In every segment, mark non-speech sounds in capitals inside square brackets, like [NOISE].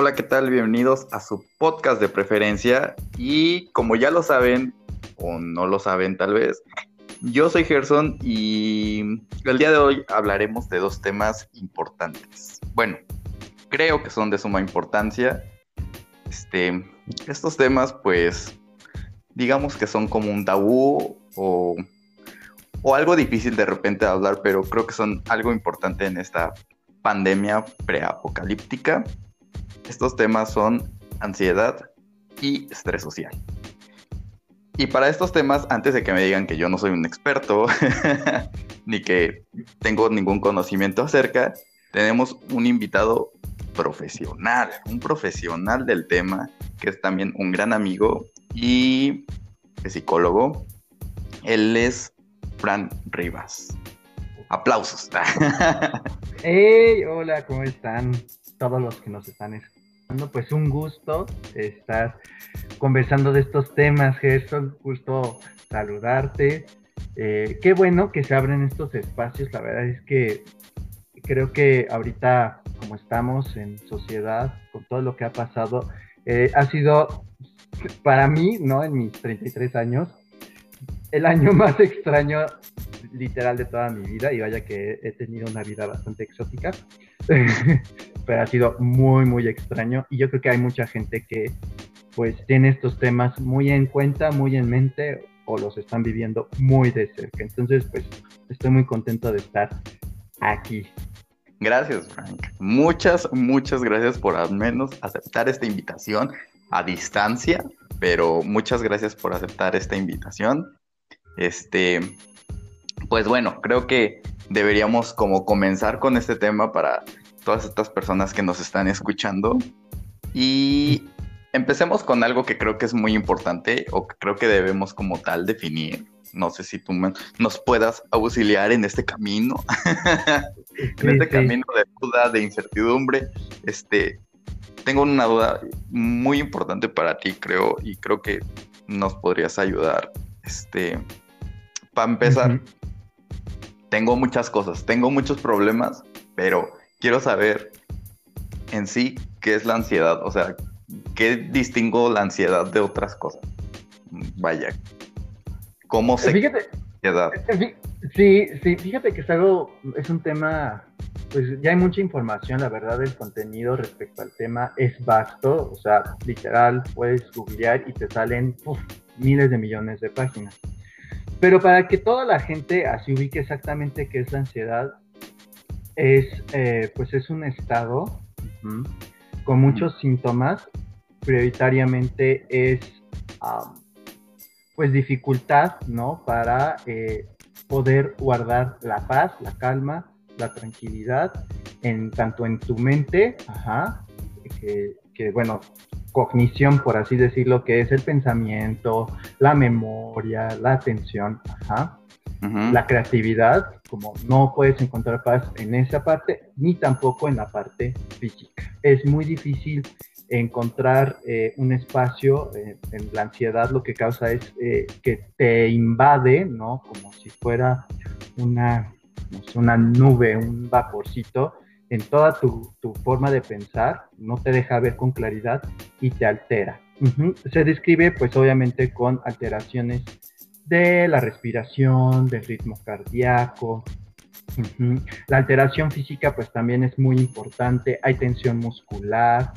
Hola, ¿qué tal? Bienvenidos a su podcast de preferencia. Y como ya lo saben, o no lo saben tal vez, yo soy Gerson y el día de hoy hablaremos de dos temas importantes. Bueno, creo que son de suma importancia. Este, estos temas, pues, digamos que son como un tabú o, o algo difícil de repente hablar, pero creo que son algo importante en esta pandemia preapocalíptica. Estos temas son ansiedad y estrés social. Y para estos temas, antes de que me digan que yo no soy un experto, [LAUGHS] ni que tengo ningún conocimiento acerca, tenemos un invitado profesional, un profesional del tema, que es también un gran amigo y psicólogo. Él es Fran Rivas. Aplausos. [LAUGHS] hey, hola, ¿cómo están todos los que nos están escuchando? Pues un gusto estar conversando de estos temas, Gerson. Justo saludarte. Eh, qué bueno que se abren estos espacios. La verdad es que creo que ahorita, como estamos en sociedad, con todo lo que ha pasado, eh, ha sido para mí, ¿no? En mis 33 años, el año [LAUGHS] más extraño literal de toda mi vida y vaya que he tenido una vida bastante exótica, [LAUGHS] pero ha sido muy, muy extraño y yo creo que hay mucha gente que pues tiene estos temas muy en cuenta, muy en mente o los están viviendo muy de cerca. Entonces, pues estoy muy contento de estar aquí. Gracias, Frank. Muchas, muchas gracias por al menos aceptar esta invitación a distancia, pero muchas gracias por aceptar esta invitación. Este, pues bueno, creo que deberíamos como comenzar con este tema para todas estas personas que nos están escuchando. Y empecemos con algo que creo que es muy importante o que creo que debemos como tal definir. No sé si tú nos puedas auxiliar en este camino, [LAUGHS] en este camino de duda, de incertidumbre. Este, tengo una duda muy importante para ti, creo, y creo que nos podrías ayudar. Este, para empezar, tengo muchas cosas, tengo muchos problemas, pero quiero saber en sí qué es la ansiedad, o sea, ¿qué distingo la ansiedad de otras cosas? Vaya, ¿cómo se fíjate, ansiedad? Sí, sí, fíjate que es algo, es un tema, pues ya hay mucha información, la verdad, el contenido respecto al tema es vasto, o sea, literal, puedes googlear y te salen miles de millones de páginas. Pero para que toda la gente así ubique exactamente qué es la ansiedad, es, eh, pues es un estado con muchos síntomas. Prioritariamente es pues dificultad, ¿no? Para eh, poder guardar la paz, la calma, la tranquilidad, en, tanto en tu mente, ajá, que, bueno, cognición, por así decirlo, que es el pensamiento, la memoria, la atención, ajá, la creatividad, como no puedes encontrar paz en esa parte, ni tampoco en la parte física. Es muy difícil encontrar eh, un espacio eh, en la ansiedad lo que causa es eh, que te invade, ¿no? Como si fuera una, una nube, un vaporcito en toda tu, forma de pensar, no te deja ver con claridad y te altera. Se describe pues obviamente con alteraciones de la respiración, del ritmo cardíaco. La alteración física pues también es muy importante, hay tensión muscular,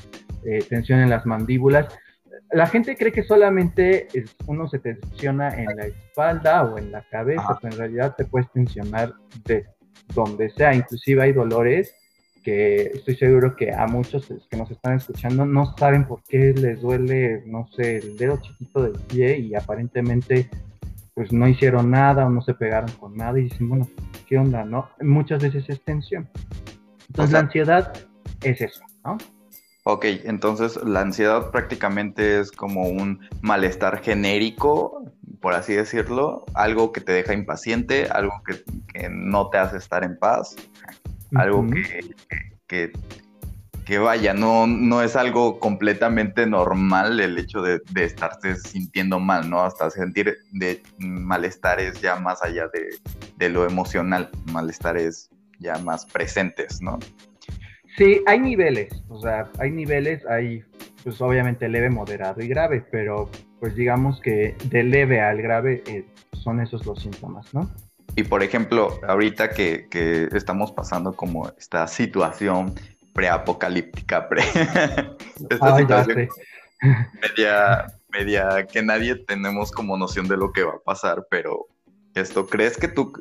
eh, tensión en las mandíbulas. La gente cree que solamente uno se tensiona en la espalda o en la cabeza, pero en realidad te puedes tensionar de donde sea. Inclusive hay dolores que estoy seguro que a muchos que nos están escuchando no saben por qué les duele, no sé, el dedo chiquito del pie y aparentemente pues no hicieron nada o no se pegaron con nada y dicen, bueno, ¿qué onda? ¿No? Muchas veces es tensión. Entonces la ansiedad es eso, ¿no? Ok, entonces la ansiedad prácticamente es como un malestar genérico, por así decirlo, algo que te deja impaciente, algo que, no te hace estar en paz, algo que, que, vaya, no, no es algo completamente normal el hecho de, de estarte sintiendo mal, ¿no? Hasta sentir de malestares ya más allá de, de lo emocional, malestares ya más presentes, ¿no? Sí, hay niveles, o sea, hay niveles, hay pues obviamente leve, moderado y grave, pero pues digamos que de leve al grave eh, son esos los síntomas, ¿no? Y por ejemplo, ahorita que, que estamos pasando como esta situación preapocalíptica, pre, [LAUGHS] esta situación media, media que nadie tenemos como noción de lo que va a pasar, pero esto, ¿crees que tú,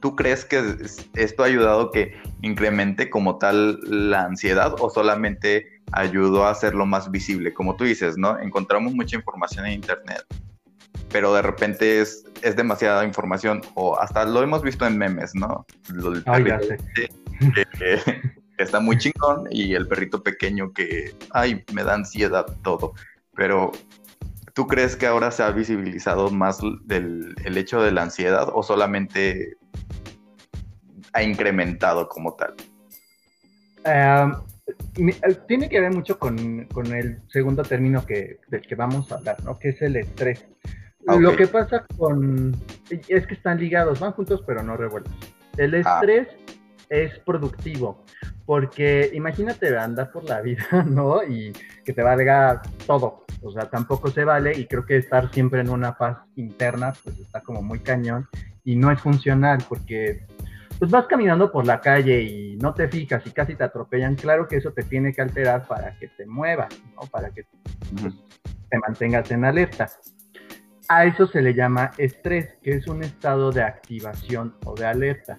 tú crees que esto ha ayudado que incremente como tal la ansiedad o solamente ayudó a hacerlo más visible? Como tú dices, ¿no? Encontramos mucha información en internet, pero de repente es, es demasiada información o hasta lo hemos visto en memes, ¿no? Ay, ya sé. Que, está muy chingón y el perrito pequeño que, ay, me da ansiedad todo, pero ¿Tú crees que ahora se ha visibilizado más del, el hecho de la ansiedad o solamente ha incrementado como tal? Em, eh, tiene que ver mucho con, el segundo término que, del que vamos a hablar, ¿no? Que es el estrés. Ah, Lo que pasa con... es que están ligados, van juntos pero no revueltos. El ah. Es productivo, porque imagínate andar por la vida, [LAUGHS] ¿no? Y que te valga todo, o sea, tampoco se vale y creo que estar siempre en una paz interna, pues está como muy cañón y no es funcional porque pues vas caminando por la calle y no te fijas y casi te atropellan, claro que eso te tiene que alterar para que te muevas, ¿no? Para que pues, te mantengas en alerta. A eso se le llama estrés, que es un estado de activación o de alerta.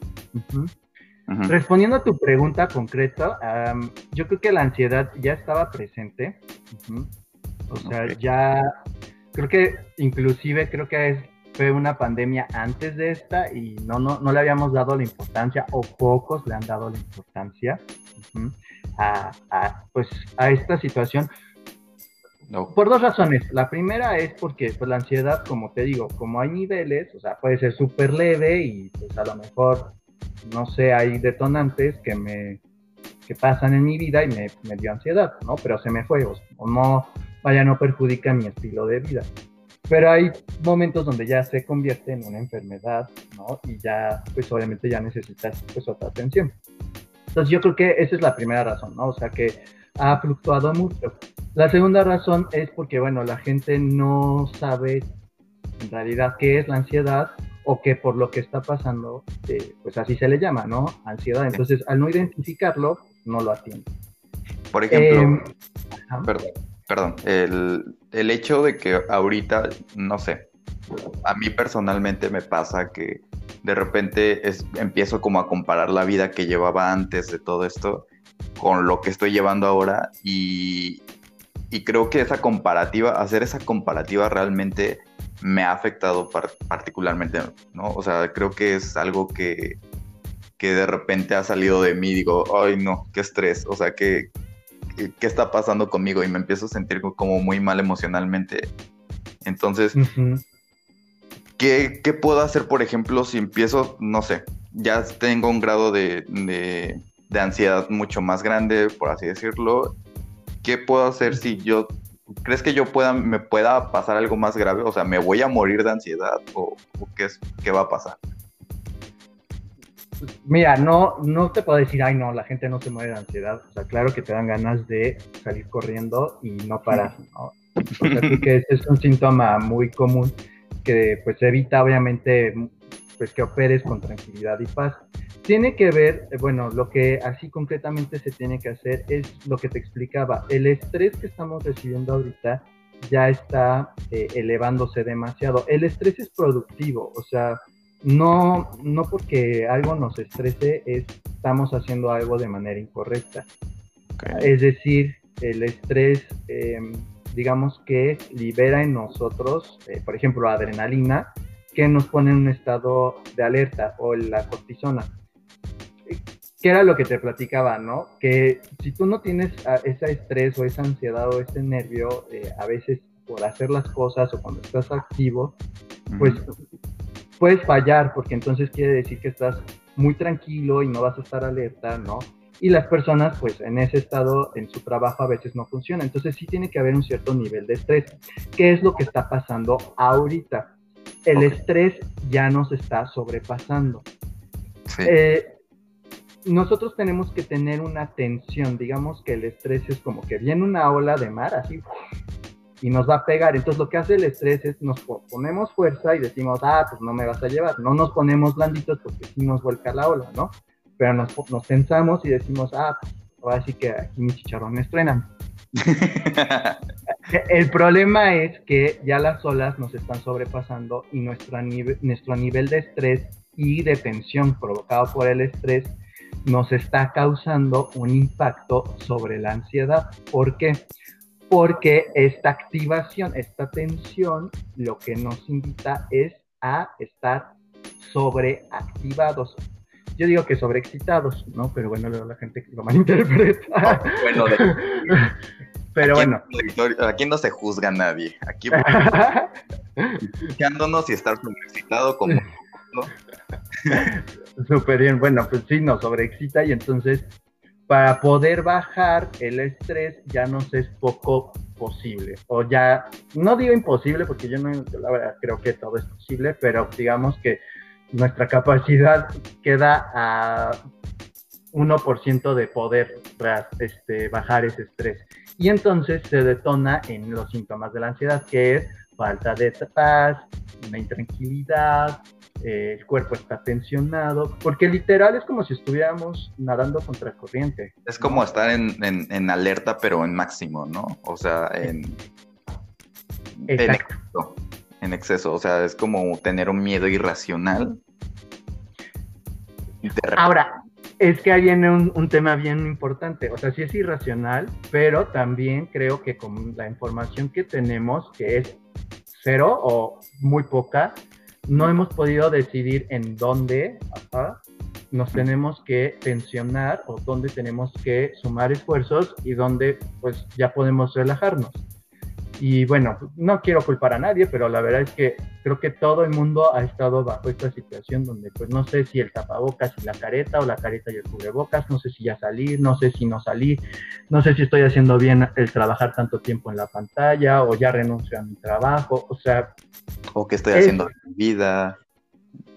Respondiendo a tu pregunta concreta, yo creo que la ansiedad ya estaba presente. O sea, ya creo que inclusive creo que fue una pandemia antes de esta y no, no, no le habíamos dado la importancia o pocos le han dado la importancia a, pues, a esta situación. Por dos razones. La primera es porque pues, la ansiedad, como te digo, como hay niveles, o sea, puede ser súper leve y pues a lo mejor, no sé, hay detonantes que me que pasan en mi vida y me, me dio ansiedad, ¿no? Pero se me fue, o no, vaya, no perjudica mi estilo de vida. Pero hay momentos donde ya se convierte en una enfermedad, ¿no? Y ya, pues obviamente ya necesitas pues otra atención. Entonces yo creo que esa es la primera razón, ¿no? O sea que ha fluctuado mucho. La segunda razón es porque, bueno, la gente no sabe en realidad qué es la ansiedad o que por lo que está pasando, eh, pues así se le llama, ¿no? Ansiedad. Entonces, al no identificarlo, no lo atiende. Por ejemplo, em, perdón, perdón, el, el hecho de que ahorita, no sé, a mí personalmente me pasa que de repente es, empiezo como a comparar la vida que llevaba antes de todo esto con lo que estoy llevando ahora y, y creo que esa comparativa, hacer esa comparativa realmente me ha afectado particularmente, ¿no? O sea, creo que es algo que, que de repente ha salido de mí, digo, ay no, qué estrés, o sea, que, qué está pasando conmigo y me empiezo a sentir como muy mal emocionalmente. Entonces, ¿qué, puedo hacer, por ejemplo, si empiezo, no sé, ya tengo un grado de, de, ansiedad mucho más grande, por así decirlo? ¿Qué puedo hacer si yo ¿Crees que yo pueda, me pueda pasar algo más grave? O sea, ¿me voy a morir de ansiedad? ¿O, qué, es, qué va a pasar? Mira, no, no te puedo decir, ay, no, la gente no se muere de ansiedad. O sea, claro que te dan ganas de salir corriendo y no parar, ¿no? O sea, que es un síntoma muy común que pues evita obviamente pues que operes con tranquilidad y paz. Tiene que ver, eh, bueno, lo que así concretamente se tiene que hacer es lo que te explicaba. El estrés que estamos recibiendo ahorita ya está eh, elevándose demasiado. El estrés es productivo, o sea, no, no porque algo nos estrese estamos haciendo algo de manera incorrecta. Es decir, el estrés, em, digamos que libera en nosotros, eh, por ejemplo, adrenalina, que nos pone en un estado de alerta, o la cortisona. ¿Qué era lo que te platicaba, no? Que si tú no tienes ese estrés o esa ansiedad o ese nervio, eh, a veces por hacer las cosas o cuando estás activo, pues puedes fallar, porque entonces quiere decir que estás muy tranquilo y no vas a estar alerta, ¿no? Y las personas, pues en ese estado, en su trabajo a veces no funciona. Entonces sí tiene que haber un cierto nivel de estrés. ¿Qué es lo que está pasando ahorita? El estrés ya nos está sobrepasando. Eh, nosotros tenemos que tener una tensión, digamos que el estrés es como que viene una ola de mar así y nos va a pegar. Entonces lo que hace el estrés es nos ponemos fuerza y decimos, ah, pues no me vas a llevar. No nos ponemos blanditos porque sí nos vuelca la ola, ¿no? Pero nos, nos tensamos y decimos, ah, pues ahora sí que aquí mis chicharrones estrena [LAUGHS] el problema es que ya las olas nos están sobrepasando y nuestro, nuestro nivel de estrés y de tensión provocado por el estrés nos está causando un impacto sobre la ansiedad. ¿Por qué? Porque esta activación, esta tensión, lo que nos invita es a estar sobreactivados. Yo digo que sobreexcitados, ¿no? Pero bueno, la gente lo malinterpreta. bueno, [LAUGHS] pero bueno. aquí no se juzga a nadie. Aquí escuchándonos [LAUGHS] y estar sobreexcitado como [LAUGHS] Súper bien, bueno, pues sí, nos sobreexcita y entonces para poder bajar el estrés ya nos es poco posible. O ya, no digo imposible porque yo no, la verdad creo que todo es posible, pero digamos que nuestra capacidad queda a 1% de poder este, bajar ese estrés. Y entonces se detona en los síntomas de la ansiedad, que es falta de paz, una intranquilidad, eh, el cuerpo está tensionado, porque literal es como si estuviéramos nadando contra corriente. Es como estar en, alerta, pero en máximo, ¿no? O sea, en, en exceso, en exceso. O sea, es como tener un miedo irracional. Ahora, es que ahí viene un, tema bien importante. O sea, sí es irracional, pero también creo que con la información que tenemos, que es cero o muy poca, no hemos podido decidir en dónde nos tenemos que tensionar o dónde tenemos que sumar esfuerzos y dónde pues ya podemos relajarnos. Y bueno, no quiero culpar a nadie, pero la verdad es que creo que todo el mundo ha estado bajo esta situación donde pues no sé si el tapabocas y la careta o la careta y el cubrebocas, no sé si ya salir, no sé si no salir, no sé si estoy haciendo bien el trabajar tanto tiempo en la pantalla o ya renuncio a mi trabajo, o sea... O que estoy haciendo en mi vida.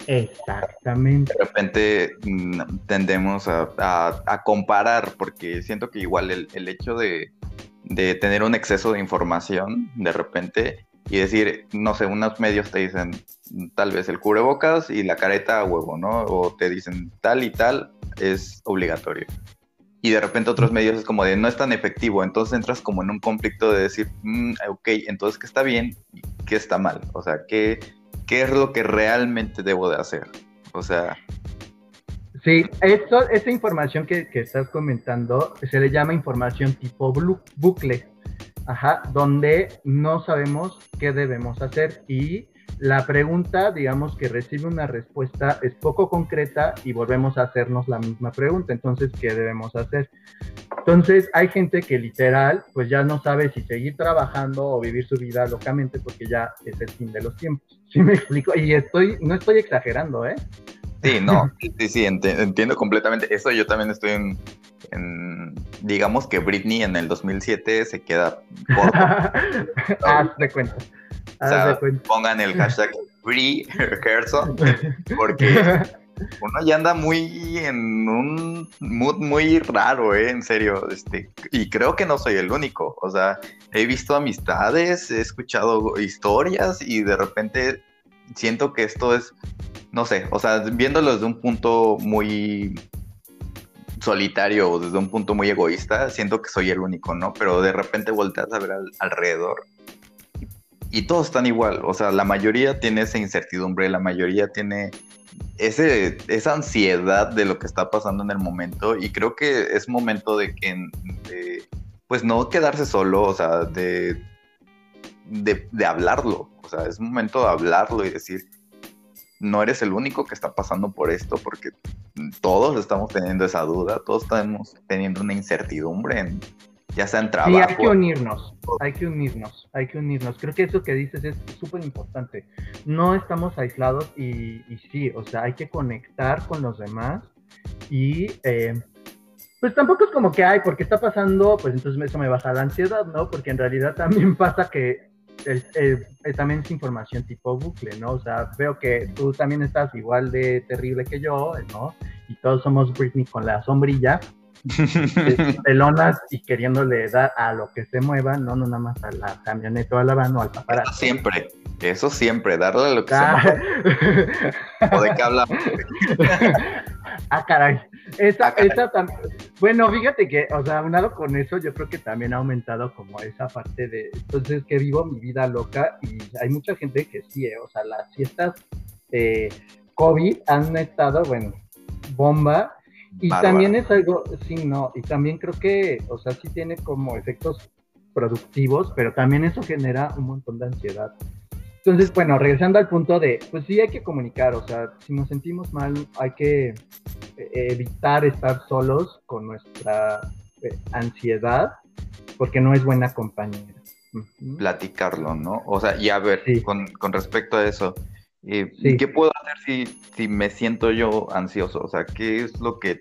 Exactamente. De repente mm, tendemos a, comparar porque siento que igual el hecho de de tener un exceso de información de repente y decir, no sé, unos medios te dicen tal vez el cubrebocas y la careta a huevo, ¿no? O te dicen tal y tal es obligatorio. Y de repente otros medios es como de no es tan efectivo, entonces entras como en un conflicto de decir, mm, ok, entonces qué está bien y qué está mal, o sea, ¿qué, qué es lo que realmente debo de hacer. O sea, Sí, esto, esa información que, estás comentando se le llama información tipo bucle, ajá, donde no sabemos qué debemos hacer y la pregunta, digamos que recibe una respuesta, es poco concreta y volvemos a hacernos la misma pregunta. Entonces, ¿qué debemos hacer? Entonces, hay gente que literal, pues ya no sabe si seguir trabajando o vivir su vida locamente porque ya es el fin de los tiempos. ¿Sí me explico? Y estoy, no estoy exagerando, ¿eh? Sí, no, [LAUGHS] sí, sí, entiendo completamente. Eso yo también estoy en, digamos que Britney en el 2007 se queda corto. [LAUGHS] Haz de cuenta. Pongan el hashtag [LAUGHS] Free porque uno ya anda muy en un mood muy raro, ¿eh? En serio, este, y creo que no soy el único, o sea, he visto amistades, he escuchado historias y de repente siento que esto es no sé, o sea, viéndolo desde un punto muy solitario o desde un punto muy egoísta, siento que soy el único, ¿no? Pero de repente volteas a ver alrededor y, todos están igual, o sea, la mayoría tiene esa incertidumbre, la mayoría tiene ese, esa ansiedad de lo que está pasando en el momento y creo que es momento de que, pues no quedarse solo, o sea, de, de, de hablarlo, sea, es momento de hablarlo y decir, no eres el único que está pasando por esto, porque todos estamos teniendo esa duda, todos estamos teniendo una incertidumbre en, ya sea en trabajo. Sí, hay que unirnos, hay que unirnos, hay que unirnos. Creo que eso que dices es súper importante. No estamos aislados y, sí, o sea, hay que conectar con los demás y eh, pues tampoco es como que hay, porque está pasando, pues entonces eso me baja la ansiedad, ¿no? Porque en realidad también [LAUGHS] pasa que también es información tipo bucle, ¿no? O sea, veo que tú también estás igual de terrible que yo, ¿no? y todos somos Britney con la sombrilla, pelonas [LAUGHS] y queriéndole dar a lo que se mueva, no, no nada más a la camioneta o a la van o al paparazzo. siempre, eso siempre, darle a lo que se ah. mueva. [LAUGHS] ¿O de qué hablamos? [LAUGHS] ah, caray. Esa, ah, esa también. Bueno, fíjate que, o sea, unado con eso, yo creo que también ha aumentado como esa parte de. Entonces, que vivo mi vida loca y hay mucha gente que sí, eh, o sea, las fiestas de COVID han estado, bueno, bomba y también es algo, sí, no, y también creo que, o sea, sí tiene como efectos productivos, pero también eso genera un montón de ansiedad. Entonces, bueno, regresando al punto de, pues sí hay que comunicar, o sea, si nos sentimos mal, hay que eh, evitar estar solos con nuestra eh, ansiedad, porque no es buena compañera. Platicarlo, ¿no? O sea, y a ver, con, con respecto a eso, eh, ¿Qué puedo hacer si, si me siento yo ansioso? O sea, ¿qué es lo que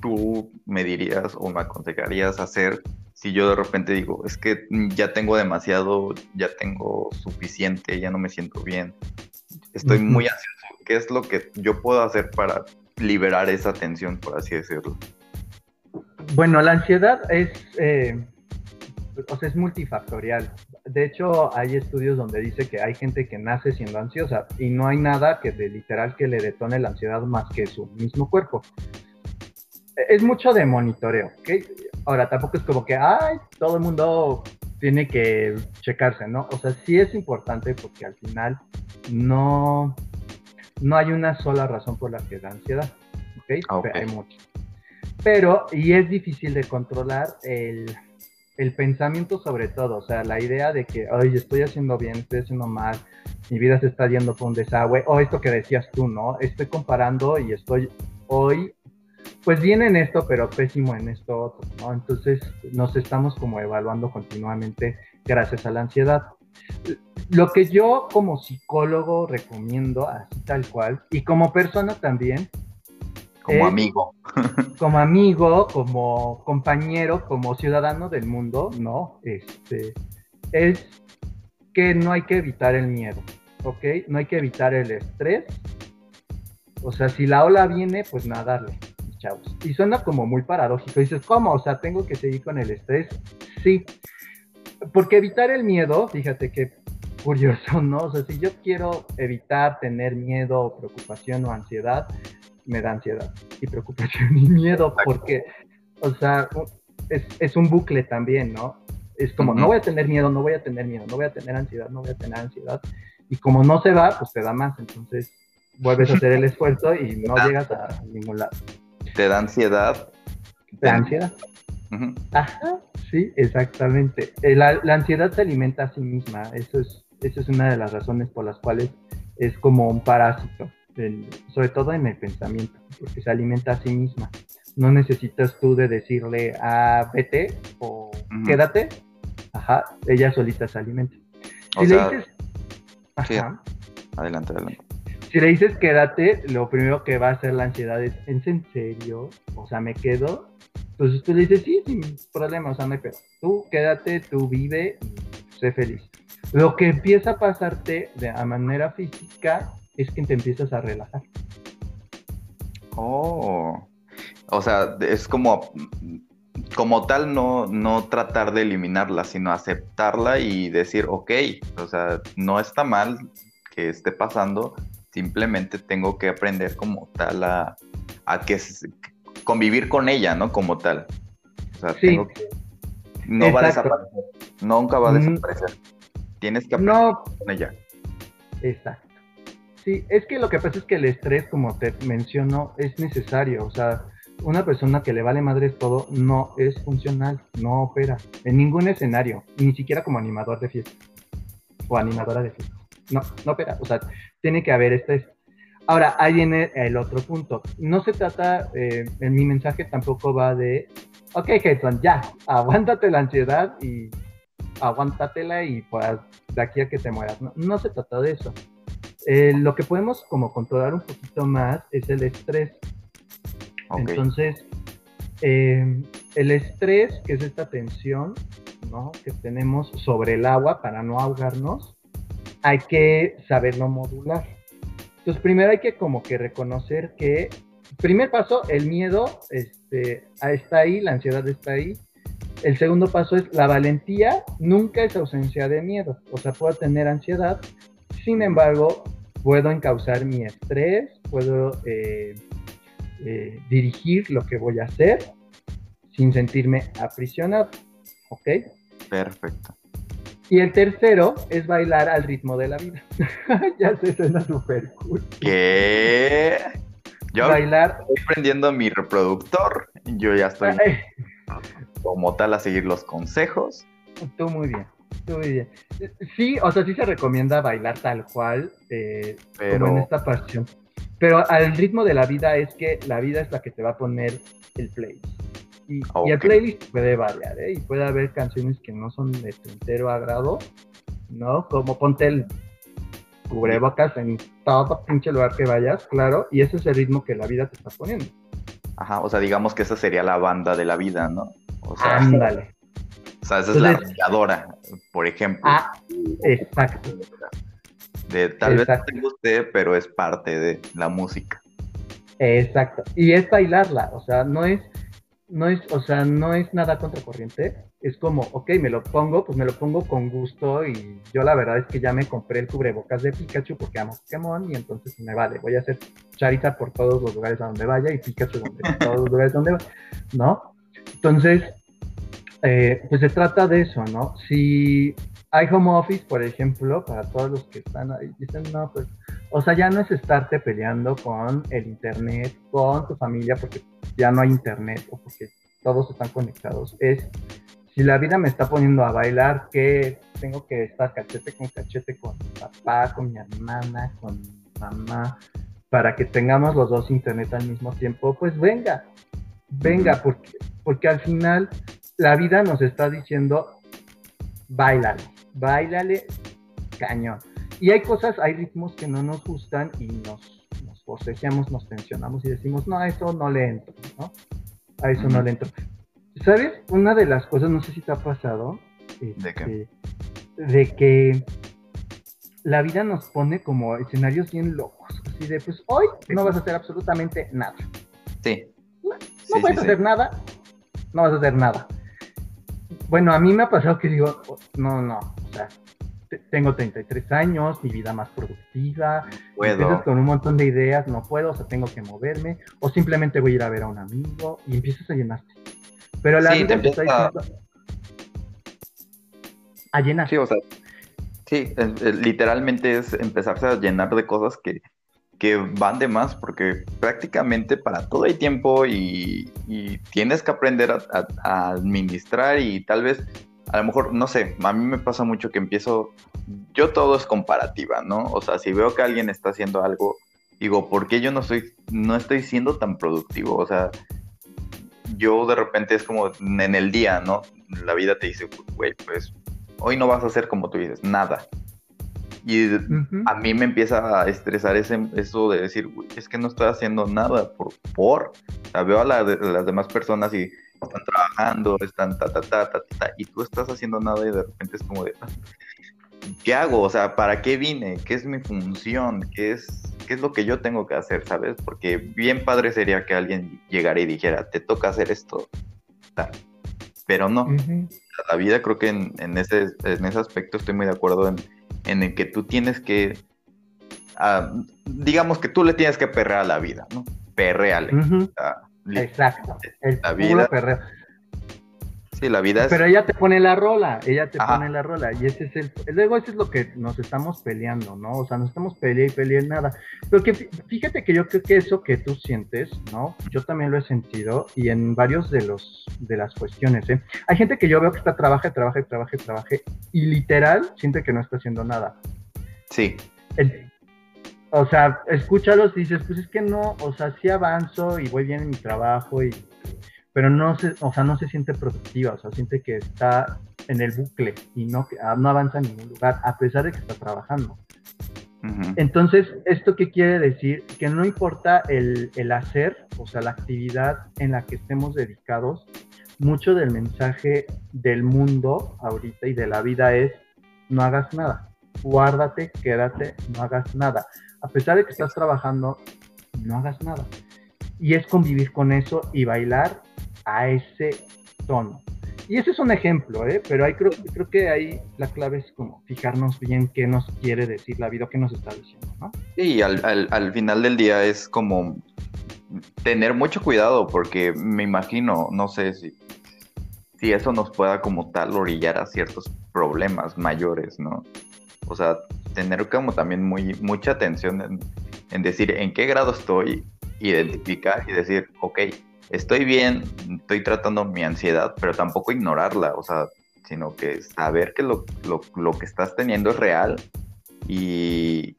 tú me dirías o me aconsejarías hacer si yo de repente digo, es que ya tengo demasiado, ya tengo suficiente, ya no me siento bien, estoy muy ansioso? ¿Qué es lo que yo puedo hacer para liberar esa tensión, por así decirlo? Bueno, la ansiedad es, eh, o sea, es multifactorial de hecho, hay estudios donde dice que hay gente que nace siendo ansiosa y no hay nada que de literal que le detone la ansiedad más que su mismo cuerpo. Es mucho de monitoreo, ¿ok? Ahora, tampoco es como que, ay, todo el mundo tiene que checarse, ¿no? O sea, sí es importante porque al final no, no hay una sola razón por la que da ansiedad, ¿ok? okay. Hay mucho. Pero, y es difícil de controlar el el pensamiento sobre todo, o sea, la idea de que, oye, estoy haciendo bien, estoy haciendo mal, mi vida se está yendo por un desagüe, o esto que decías tú, ¿no? Estoy comparando y estoy hoy, pues bien en esto, pero pésimo en esto otro, ¿no? Entonces nos estamos como evaluando continuamente gracias a la ansiedad. Lo que yo como psicólogo recomiendo, así tal cual, y como persona también, como amigo. [LAUGHS] como amigo, como compañero, como ciudadano del mundo, ¿no? Este, es que no hay que evitar el miedo, ¿ok? No hay que evitar el estrés. O sea, si la ola viene, pues nadarle, chavos. Y suena como muy paradójico. Dices, ¿cómo? O sea, tengo que seguir con el estrés. Sí. Porque evitar el miedo, fíjate que curioso, ¿no? O sea, si yo quiero evitar tener miedo, preocupación o ansiedad, me da ansiedad y preocupación y miedo porque, o sea, es, un bucle también, ¿no? Es como, no voy a tener miedo, no voy a tener miedo, no voy a tener ansiedad, no voy a tener ansiedad. Y como no se va, pues te da más. Entonces vuelves a hacer el esfuerzo y no llegas a ningún lado. ¿Te da ansiedad? ¿Te da ansiedad? Ajá, sí, exactamente. Eh, la, la, ansiedad se alimenta a sí misma. Eso es, eso es una de las razones por las cuales es como un parásito sobre todo en el pensamiento, porque se alimenta a sí misma. No necesitas tú de decirle a ah, vete o quédate, ajá, ella solita se alimenta. Si le dices, ajá, adelante, adelante. Si le dices quédate, lo primero que va a hacer la ansiedad es, ¿es en serio? O sea, ¿me quedo? Entonces tú le dices, sí, sin problema, o sea, no hay Tú quédate, tú vive sé feliz. Lo que empieza a pasarte de a manera física es que te empiezas a relajar. Oh, o sea, es como, como tal no, no tratar de eliminarla, sino aceptarla y decir, ok, o sea, no está mal que esté pasando, simplemente tengo que aprender como tal a, a que convivir con ella, ¿no? Como tal. O sea, tengo que, no va a desaparecer, nunca va a mm. desaparecer. Tienes que aprender no. con ella. Exacto. Sí, es que lo que pasa es que el estrés, como te menciono, es necesario. O sea, una persona que le vale madre todo no es funcional, no opera en ningún escenario, ni siquiera como animador de fiesta o animadora de fiesta. No, no opera. O sea, tiene que haber estrés. Ahora, ahí viene el otro punto. No se trata, eh, en mi mensaje tampoco va de, ok, Jason, ya, [LAUGHS] aguántate la ansiedad y aguántatela y pues de aquí a que te mueras. No, no se trata de eso. Eh, lo que podemos como controlar un poquito más es el estrés. Entonces, eh, el estrés, que es esta tensión ¿no? que tenemos sobre el agua para no ahogarnos, hay que saberlo modular. Entonces, primero hay que como que reconocer que primer paso, el miedo este, está ahí, la ansiedad está ahí. El segundo paso es la valentía, nunca es ausencia de miedo. O sea, puedo tener ansiedad, sin embargo, puedo encauzar mi estrés, puedo eh, eh, dirigir lo que voy a hacer sin sentirme aprisionado. ¿Ok? Perfecto. Y el tercero es bailar al ritmo de la vida. [LAUGHS] ya se suena súper cool. ¿Qué? Yo bailar. estoy prendiendo mi reproductor. Yo ya estoy como tal a seguir los consejos. Tú muy bien. Tú muy bien. Sí, o sea, sí se recomienda bailar tal cual, eh, Pero... como en esta pasión. Pero al ritmo de la vida es que la vida es la que te va a poner el play. Y, el playlist puede variar, ¿eh? Y puede haber canciones que no son de tu entero agrado, ¿no? Como ponte el cubrebocas en todo pinche lugar que vayas, claro, y ese es el ritmo que la vida te está poniendo. Ajá, o sea, digamos que esa sería la banda de la vida, ¿no? O sea, Ándale. O sea, esa es la arrolladora, por ejemplo. Ah, exacto. De, tal vez no te guste, pero es parte de la música. Exacto. Y es bailarla, o sea, no es no es, o sea, no es nada contracorriente. Es como, ok, me lo pongo, pues me lo pongo con gusto y yo la verdad es que ya me compré el cubrebocas de Pikachu porque amo Pokémon y entonces me vale, voy a hacer Charizard por todos los lugares a donde vaya y Pikachu donde, todos los lugares donde vaya, ¿no? Entonces, eh, pues se trata de eso, ¿no? Si hay home office, por ejemplo, para todos los que están ahí, dicen, no, pues, o sea, ya no es estarte peleando con el internet, con tu familia, porque ya no hay internet o porque todos están conectados. Es si la vida me está poniendo a bailar, que tengo que estar cachete con cachete con mi papá, con mi hermana, con mi mamá, para que tengamos los dos internet al mismo tiempo, pues venga, venga, porque, porque al final la vida nos está diciendo, bailale, bailale cañón. Y hay cosas, hay ritmos que no nos gustan y nos forcejeamos, nos tensionamos y decimos, no, a eso no le entro, ¿no? A eso no le entro. ¿Sabes? Una de las cosas, no sé si te ha pasado, ¿De, qué? Este, de que la vida nos pone como escenarios bien locos, así de, pues hoy no vas a hacer absolutamente nada. Sí. No, no puedes hacer nada, no vas a hacer nada. Bueno, a mí me ha pasado que digo, no, no, tengo 33 años, mi vida más productiva, puedo. con un montón de ideas, no puedo, o sea, tengo que moverme, o simplemente voy a ir a ver a un amigo y empiezas a llenarte. Pero la vida te, está diciendo a llenar. Sí, o sea, sí, literalmente es empezarse a llenar de cosas que, que van de más, porque prácticamente para todo hay tiempo y, tienes que aprender a administrar y tal vez a lo mejor, no sé, a mí me pasa mucho que empiezo, yo todo es comparativa, ¿no? O sea, si veo que alguien está haciendo algo, digo, ¿por qué yo no estoy, no estoy siendo tan productivo? O sea, yo de repente es como en el día, ¿no? La vida te dice, güey, pues hoy no vas a hacer como tú dices, nada. Y a mí me empieza a estresar ese, eso de decir, güey, es que no estoy haciendo nada por, por. O sea, veo a, a las demás personas y están trabajando, están ta, ta, ta, ta, ta, y tú estás haciendo nada y de repente es como de, ah, ¿qué hago? O sea, ¿para qué vine? ¿Qué es mi función? ¿Qué es, qué es lo que yo tengo que hacer, sabes? Porque bien padre sería que alguien llegara y dijera, te toca hacer esto, pero no. La vida creo que en, ese, en ese aspecto estoy muy de acuerdo en, en el que tú tienes que, ah, digamos que tú le tienes que perrear a la vida, ¿no? Perreale. Exacto. El la vida. Perreo. Sí, la vida es... Pero ella te pone la rola, ella te pone la rola. Y ese es el. Luego, eso es lo que nos estamos peleando, ¿no? O sea, nos estamos peleando y peleando nada. Pero que fíjate que yo creo que eso que tú sientes, ¿no? Yo también lo he sentido y en varios de los de las cuestiones, ¿eh? Hay gente que yo veo que está trabaja, trabaja, trabaja, trabaja y literal siente que no está haciendo nada. Sí. El, o sea, escúchalos y dices, pues es que no, o sea, sí avanzo y voy bien en mi trabajo, y, pero no se, o sea, no se siente productiva, o sea, siente que está en el bucle y no, ah, no avanza en ningún lugar, a pesar de que está trabajando. Entonces, ¿esto qué quiere decir? Que no importa el, el hacer, o sea, la actividad en la que estemos dedicados, mucho del mensaje del mundo ahorita y de la vida es, no hagas nada, guárdate, quédate, no hagas nada a pesar de que estás trabajando, no hagas nada. Y es convivir con eso y bailar a ese tono. Y ese es un ejemplo, ¿eh? pero ahí creo, creo que ahí la clave es como fijarnos bien qué nos quiere decir la vida, qué nos está diciendo, ¿no? Sí, al, al, al final del día es como tener mucho cuidado porque me imagino, no sé si, si eso nos pueda como tal orillar a ciertos problemas mayores, ¿no? O sea, tener como también muy, mucha atención en, decir en qué grado estoy, identificar y decir, ok, estoy bien, estoy tratando mi ansiedad, pero tampoco ignorarla, o sea, sino que saber que lo, lo, lo que estás teniendo es real y,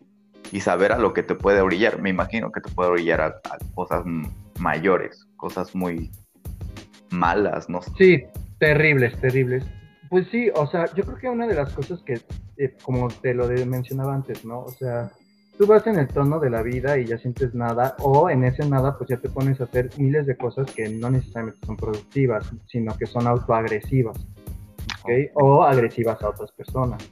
y, saber a lo que te puede orillar. Me imagino que te puede orillar a, a cosas mayores, cosas muy malas, ¿no? Sí, terribles, terribles. Pues sí, o sea, yo creo que una de las cosas que, eh, como te lo mencionaba antes, ¿no? O sea, tú vas en el tono de la vida y ya sientes nada, o en ese nada pues ya te pones a hacer miles de cosas que no necesariamente son productivas, sino que son autoagresivas, ¿ok? O agresivas a otras personas.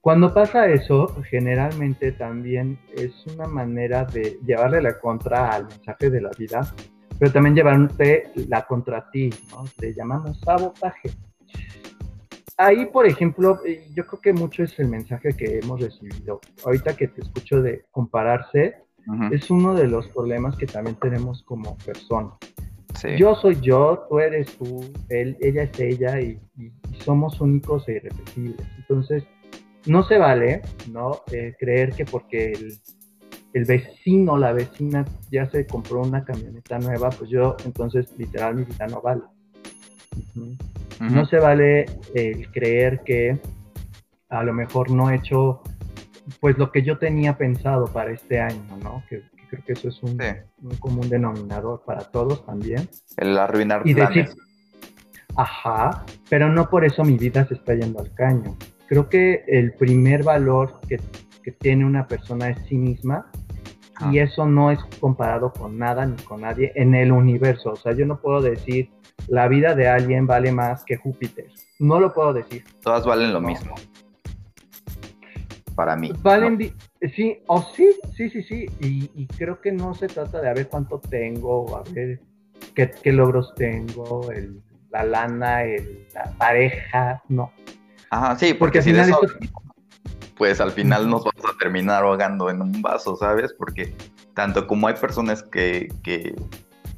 Cuando pasa eso, generalmente también es una manera de llevarle la contra al mensaje de la vida, pero también llevarte la contra a ti, ¿no? Le llamamos sabotaje ahí, por ejemplo, eh, yo creo que mucho es el mensaje que hemos recibido. Ahorita que te escucho de compararse, uh -huh. es uno de los problemas que también tenemos como personas. Sí. Yo soy yo, tú eres tú, él, ella es ella y, y, y, somos únicos e irrepetibles. Entonces, no se vale, ¿no? Eh, creer que porque el, el vecino, la vecina ya se compró una camioneta nueva, pues yo, entonces, literal, mi vida no vale. Uh -huh. Uh -huh. No se vale el creer que a lo mejor no he hecho pues lo que yo tenía pensado para este año, ¿no? Que, que creo que eso es un, sí. un, común denominador para todos también. El arruinar y planes. Decir, ajá, pero no por eso mi vida se está yendo al caño. Creo que el primer valor que, que tiene una persona es sí misma ah. y eso no es comparado con nada ni con nadie en el universo. O sea, yo no puedo decir la vida de alguien vale más que Júpiter. No lo puedo decir. Todas valen lo mismo. Para mí. Valen, ¿no? sí, o oh, sí, sí, sí, sí. Y, y, creo que no se trata de a ver cuánto tengo, a ver qué, qué logros tengo, el, la lana, el, la pareja, no. Ajá, sí, porque, porque si final eso, esto... pues al final nos vamos a terminar ahogando en un vaso, ¿sabes? Porque tanto como hay personas que, que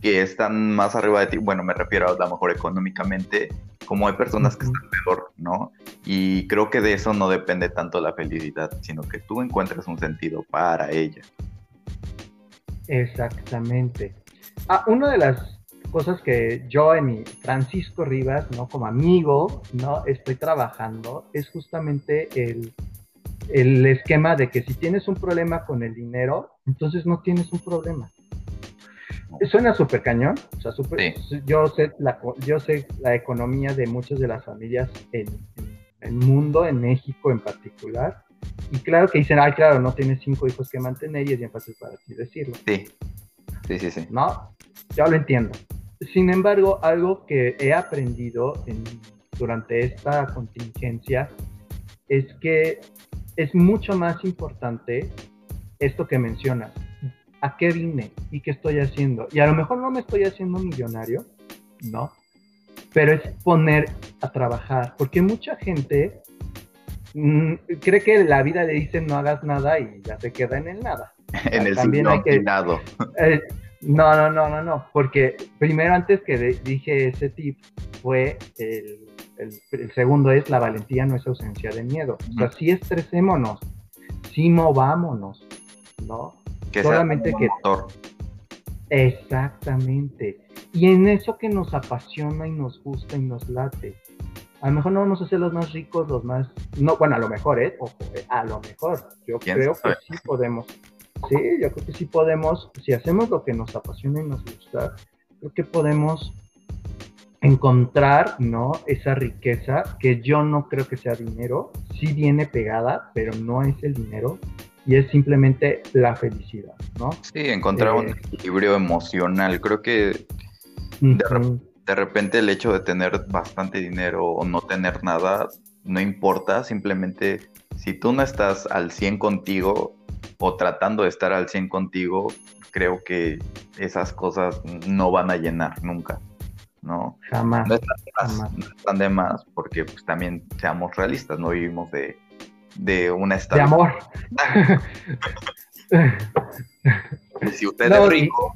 que están más arriba de ti, bueno, me refiero a lo mejor económicamente, como hay personas que están peor, ¿no? Y creo que de eso no depende tanto la felicidad, sino que tú encuentres un sentido para ella. Exactamente. Ah, una de las cosas que yo en mi Francisco Rivas, ¿no? Como amigo, ¿no? Estoy trabajando es justamente el, el esquema de que si tienes un problema con el dinero, entonces no tienes un problema. Suena súper cañón, o sea, super, sí. yo, sé la, yo sé la economía de muchas de las familias en, en, el mundo, en México en particular, y claro que dicen, ay, claro, no tienes cinco hijos que mantener y es bien fácil para ti decirlo. Sí, sí, sí, sí. No, yo lo entiendo. Sin embargo, algo que he aprendido en, durante esta contingencia es que es mucho más importante esto que mencionas, a qué vine y qué estoy haciendo. Y a lo mejor no me estoy haciendo millonario, ¿no? Pero es poner a trabajar, porque mucha gente mmm, cree que la vida le dice no hagas nada y ya se queda en el nada. [LAUGHS] en el También hay que, eh, No, no, no, no, no, porque primero antes que de, dije ese tip fue el, el, el, segundo es la valentía no es ausencia de miedo. O sea, sí estresémonos, sí movámonos, ¿no? Que solamente que motor. exactamente. Y en eso que nos apasiona y nos gusta y nos late. A lo mejor no vamos a ser los más ricos los más no bueno a lo mejor eh ojo eh, a lo mejor. Yo creo sabe? que sí podemos. Sí yo creo que sí podemos si hacemos lo que nos apasiona y nos gusta creo que podemos encontrar no esa riqueza que yo no creo que sea dinero. Sí viene pegada pero no es el dinero y es simplemente la felicidad, ¿no? Sí, encontrar eh, un equilibrio emocional. Creo que uh -huh. de, de, repente el hecho de tener bastante dinero o no tener nada no importa, simplemente si tú no estás al 100 contigo, o tratando de estar al 100 contigo, creo que esas cosas no van a llenar nunca, ¿no? Jamás. No están de más, No están de más porque pues también seamos realistas, no vivimos de, de una De amor. [LAUGHS] si usted es rico,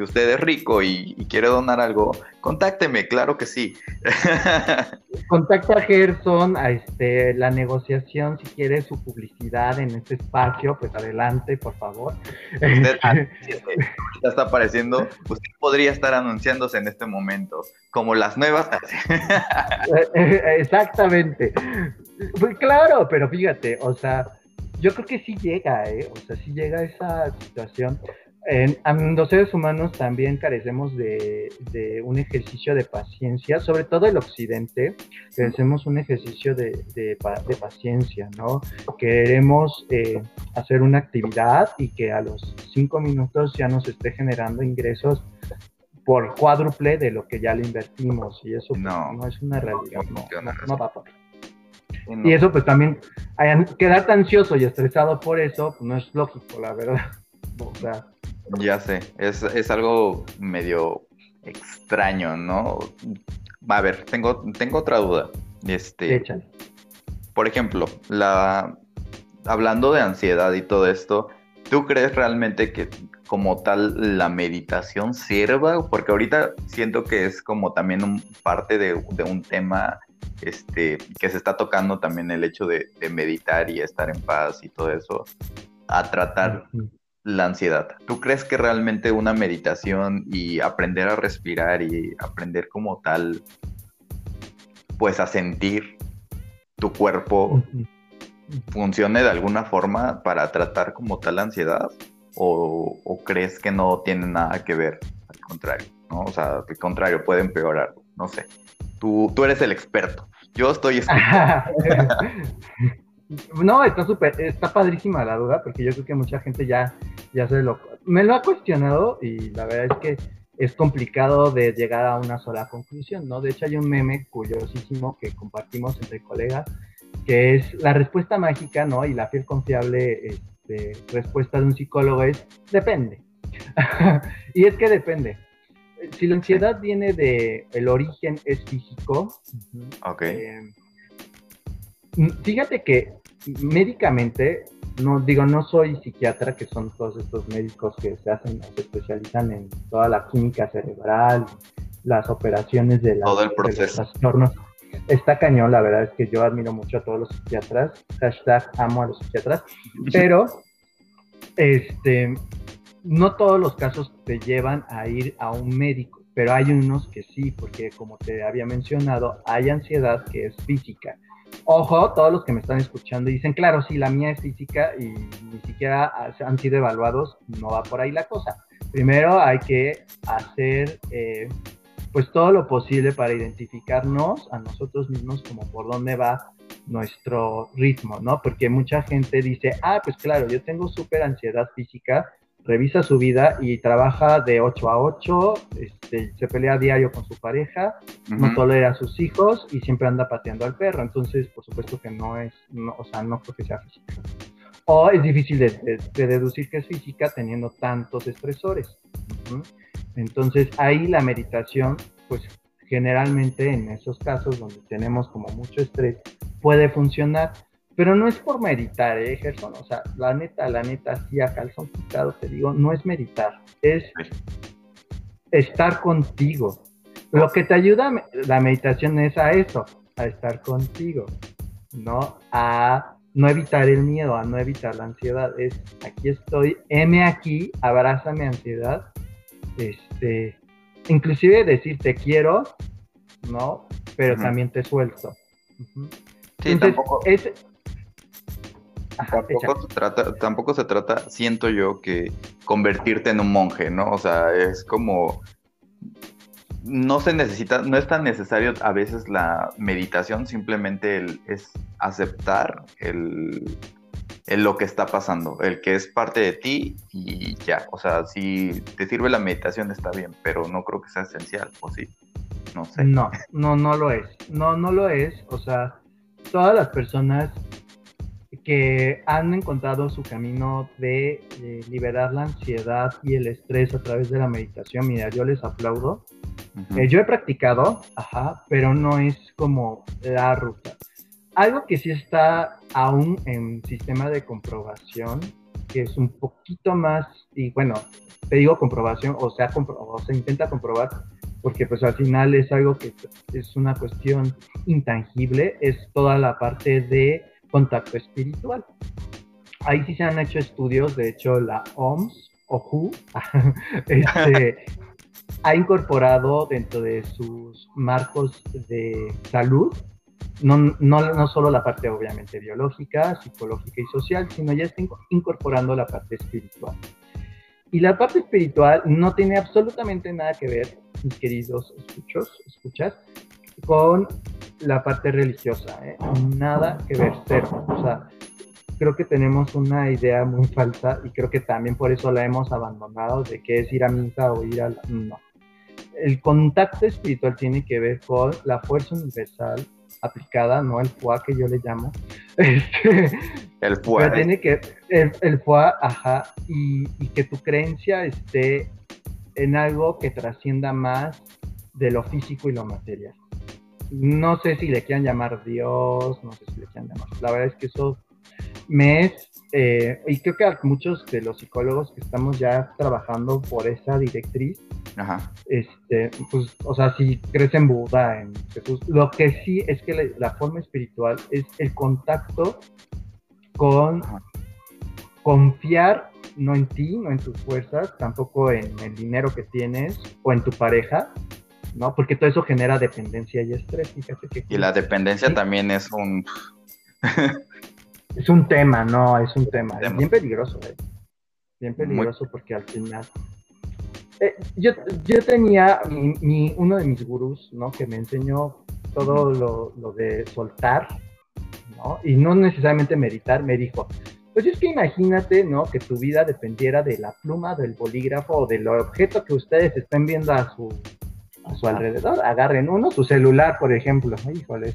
si usted es rico y, quiere donar algo, contácteme, claro que sí. [LAUGHS] Contacta a Gerson, a este, la negociación, si quiere su publicidad en este espacio, pues adelante, por favor. Usted, [LAUGHS] ya está apareciendo, usted podría estar anunciándose en este momento, como las nuevas. Exactamente. Pues claro, pero fíjate, o sea, yo creo que sí llega, ¿eh? O sea, sí llega esa situación. En, los seres humanos también carecemos de, un ejercicio de paciencia, sobre todo el occidente, carecemos un ejercicio de, de, paciencia, ¿no? Queremos eh, hacer una actividad y que a los cinco minutos ya nos esté generando ingresos por cuádruple de lo que ya le invertimos y eso pues, no, es una realidad, no, no, va a Y eso pues también, quedarte ansioso y estresado por eso, pues, no es lógico, la verdad. [LAUGHS] O sea, ya sé, es, algo medio extraño, ¿no? A ver, tengo, tengo otra duda. Este, por ejemplo, la, hablando de ansiedad y todo esto, ¿tú crees realmente que como tal la meditación sirva? Porque ahorita siento que es como también un, parte de, un tema este, que se está tocando también el hecho de, meditar y estar en paz y todo eso, a tratar la ansiedad. ¿Tú crees que realmente una meditación y aprender a respirar y aprender como tal, pues a sentir tu cuerpo, funcione de alguna forma para tratar como tal la ansiedad? ¿O, crees que no tiene nada que ver? Al contrario, ¿no? O sea, al contrario, puede empeorar, no sé. Tú, tú eres el experto. Yo estoy [LAUGHS] No, está súper, está padrísima la duda, porque yo creo que mucha gente ya, ya se lo, me lo ha cuestionado y la verdad es que es complicado de llegar a una sola conclusión, ¿no? De hecho hay un meme curiosísimo que compartimos entre colegas, que es la respuesta mágica, ¿no? Y la fiel confiable este, respuesta de un psicólogo es, depende. [LAUGHS] y es que depende. Si la ansiedad viene de, el origen es físico, okay. Eh, fíjate que médicamente, no digo, no soy psiquiatra, que son todos estos médicos que se hacen, se especializan en toda la química cerebral, las operaciones de, la, Todo el proceso. los trastornos. Está cañón, la verdad es que yo admiro mucho a todos los psiquiatras, hashtag amo a los psiquiatras, pero este, no todos los casos te llevan a ir a un médico, pero hay unos que sí, porque como te había mencionado, hay ansiedad que es física Ojo, todos los que me están escuchando dicen, claro, sí, la mía es física y ni siquiera han sido evaluados, no va por ahí la cosa. Primero hay que hacer eh, pues todo lo posible para identificarnos a nosotros mismos como por dónde va nuestro ritmo, ¿no? Porque mucha gente dice, ah, pues claro, yo tengo súper ansiedad física, revisa su vida y trabaja de 8 a 8, este, se pelea a diario con su pareja, no tolera a sus hijos y siempre anda pateando al perro. Entonces, por supuesto que no es, o sea, no creo que sea física. O es difícil de, deducir que es física teniendo tantos estresores. Entonces, ahí la meditación, pues generalmente en esos casos donde tenemos como mucho estrés, puede funcionar pero no es por meditar, ¿eh, Gerson? O sea, la neta, la neta, sí, a calzón quitado te digo, no es meditar, es estar contigo. Lo que te ayuda la meditación es a eso, a estar contigo, ¿no? A no evitar el miedo, a no evitar la ansiedad. Es aquí estoy, M aquí, abrázame ansiedad. Este, inclusive decir te quiero, ¿no? Pero también te suelto. Sí, tampoco. Es, Tampoco se, trata, tampoco se trata, siento yo, que convertirte en un monje, ¿no? O sea, es como no se necesita, no es tan necesario a veces la meditación, simplemente es aceptar el, lo que está pasando, el que es parte de ti y ya. O sea, si te sirve la meditación está bien, pero no creo que sea esencial, ¿o sí? No sé. No, no, no lo es. No, no lo es. O sea, todas las personas que han encontrado su camino de, liberar la ansiedad y el estrés a través de la meditación. Mira, yo les aplaudo. Eh, yo he practicado, ajá, pero no es como la ruta. Algo que sí está aún en sistema de comprobación, que es un poquito más, y bueno, te digo comprobación, o sea, o se intenta comprobar, porque pues al final es algo que es una cuestión intangible, es toda la parte de contacto espiritual. Ahí sí se han hecho estudios, de hecho la OMS o WHO [LAUGHS] este, [LAUGHS] ha incorporado dentro de sus marcos de salud no, no, no, solo la parte obviamente biológica, psicológica y social, sino ya está incorporando la parte espiritual. Y la parte espiritual no tiene absolutamente nada que ver, mis queridos escuchos, escuchas, con la parte religiosa, ¿eh? nada que ver, cero. O sea, creo que tenemos una idea muy falsa y creo que también por eso la hemos abandonado de que es ir a misa o ir a... No. El contacto espiritual tiene que ver con la fuerza universal aplicada, no el FUA que yo le llamo. [LAUGHS] Este, el FUA. tiene que, el, el FUA, ajá, y, y que tu creencia esté en algo que trascienda más de lo físico y lo material no sé si le quieran llamar Dios, no sé si le quieran llamar. La verdad es que eso me es, eh, y creo que a muchos de los psicólogos que estamos ya trabajando por esa directriz, este, pues, o sea, si crees en Buda, en Jesús, lo que sí es que la, forma espiritual es el contacto con confiar no en ti, no en tus fuerzas, tampoco en el dinero que tienes o en tu pareja, ¿no? Porque todo eso genera dependencia y estrés, fíjate que... Y la dependencia también es un... es un tema, no, es un tema, es bien peligroso, ¿eh? Bien peligroso porque al final... Eh, yo, yo tenía mi, uno de mis gurús, ¿no? Que me enseñó todo lo, lo de soltar, ¿no? Y no necesariamente meditar, me dijo, pues es que imagínate, ¿no? Que tu vida dependiera de la pluma, del bolígrafo o del objeto que ustedes estén viendo a su, a su alrededor, agarren uno, su celular, por ejemplo, híjole,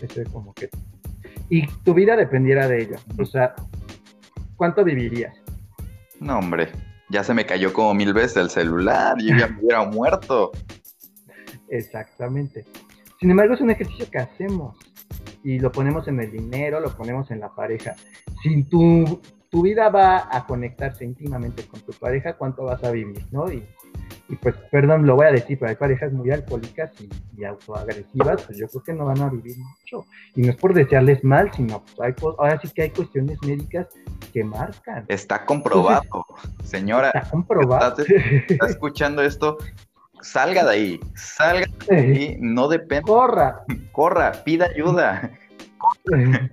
eso es como que... Y tu vida dependiera de ello, o sea, ¿cuánto vivirías? No, hombre, ya se me cayó como mil veces el celular, y ya me hubiera muerto. Exactamente. Sin embargo, es un ejercicio que hacemos y lo ponemos en el dinero, lo ponemos en la pareja. Si tu, tu vida va a conectarse íntimamente con tu pareja, ¿cuánto vas a vivir? ¿no? Y y pues, perdón, lo voy a decir, pero hay parejas muy alcohólicas y, autoagresivas, pues yo creo que no van a vivir mucho. Y no es por desearles mal, sino pues hay, ahora sí que hay cuestiones médicas que marcan. Está comprobado, señora. Está comprobado. Está, escuchando esto, salga de ahí, salga de ahí, no depende. Corra. Corra, pida ayuda. [LAUGHS]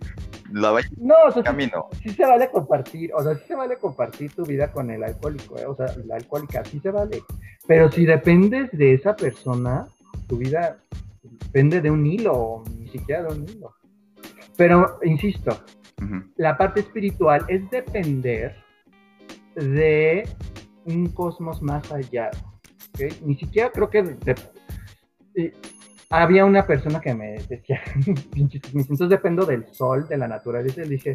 no, o sea, camino. Sí, se vale compartir, o sea, sí se vale compartir tu vida con el alcohólico, ¿eh? o sea, la alcohólica, sí se vale. Pero si dependes de esa persona, tu vida depende de un hilo, ni siquiera de un hilo. Pero, insisto, la parte espiritual es depender de un cosmos más allá. Ni siquiera creo que había una persona que me decía, [LAUGHS] entonces dependo del sol, de la naturaleza, y le dije,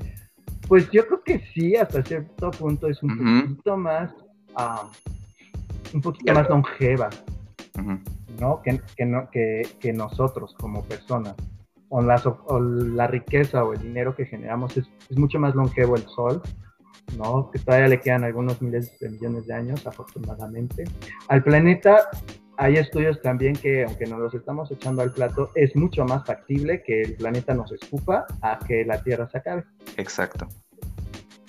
pues yo creo que sí, hasta cierto punto es un poquito más, ah, un poquito más longeva, ¿no? Que, que, nosotros como personas. O la, o la, riqueza o el dinero que generamos es, es, mucho más longevo el sol, ¿no? Que todavía le quedan algunos miles de millones de años, afortunadamente. Al planeta hay estudios también que, aunque nos los estamos echando al plato, es mucho más factible que el planeta nos escupa a que la Tierra se acabe. Exacto.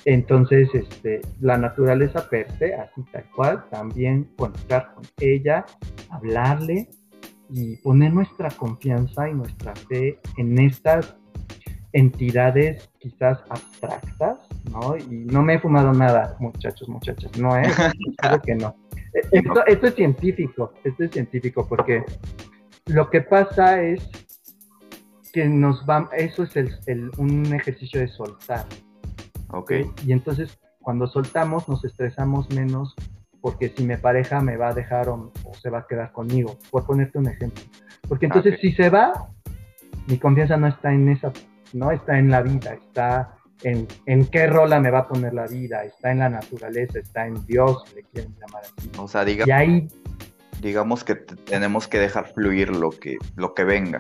Entonces, este, la naturaleza per se, así tal cual, también conectar con ella, hablarle y poner nuestra confianza y nuestra fe en estas entidades quizás abstractas, ¿no? Y no me he fumado nada, muchachos, muchachas, no [LAUGHS] es, creo que no. Esto, es científico, esto es científico porque lo que pasa es que nos va, eso es el, un ejercicio de soltar. Ok. Y entonces cuando soltamos nos estresamos menos porque si mi pareja me va a dejar o, se va a quedar conmigo, por ponerte un ejemplo. Porque entonces si se va, mi confianza no está en esa, no está en la vida, está en, en, qué rola me va a poner la vida, está en la naturaleza, está en Dios, le quieren llamar así. O sea, digamos, y ahí, digamos que tenemos que dejar fluir lo que, lo que venga.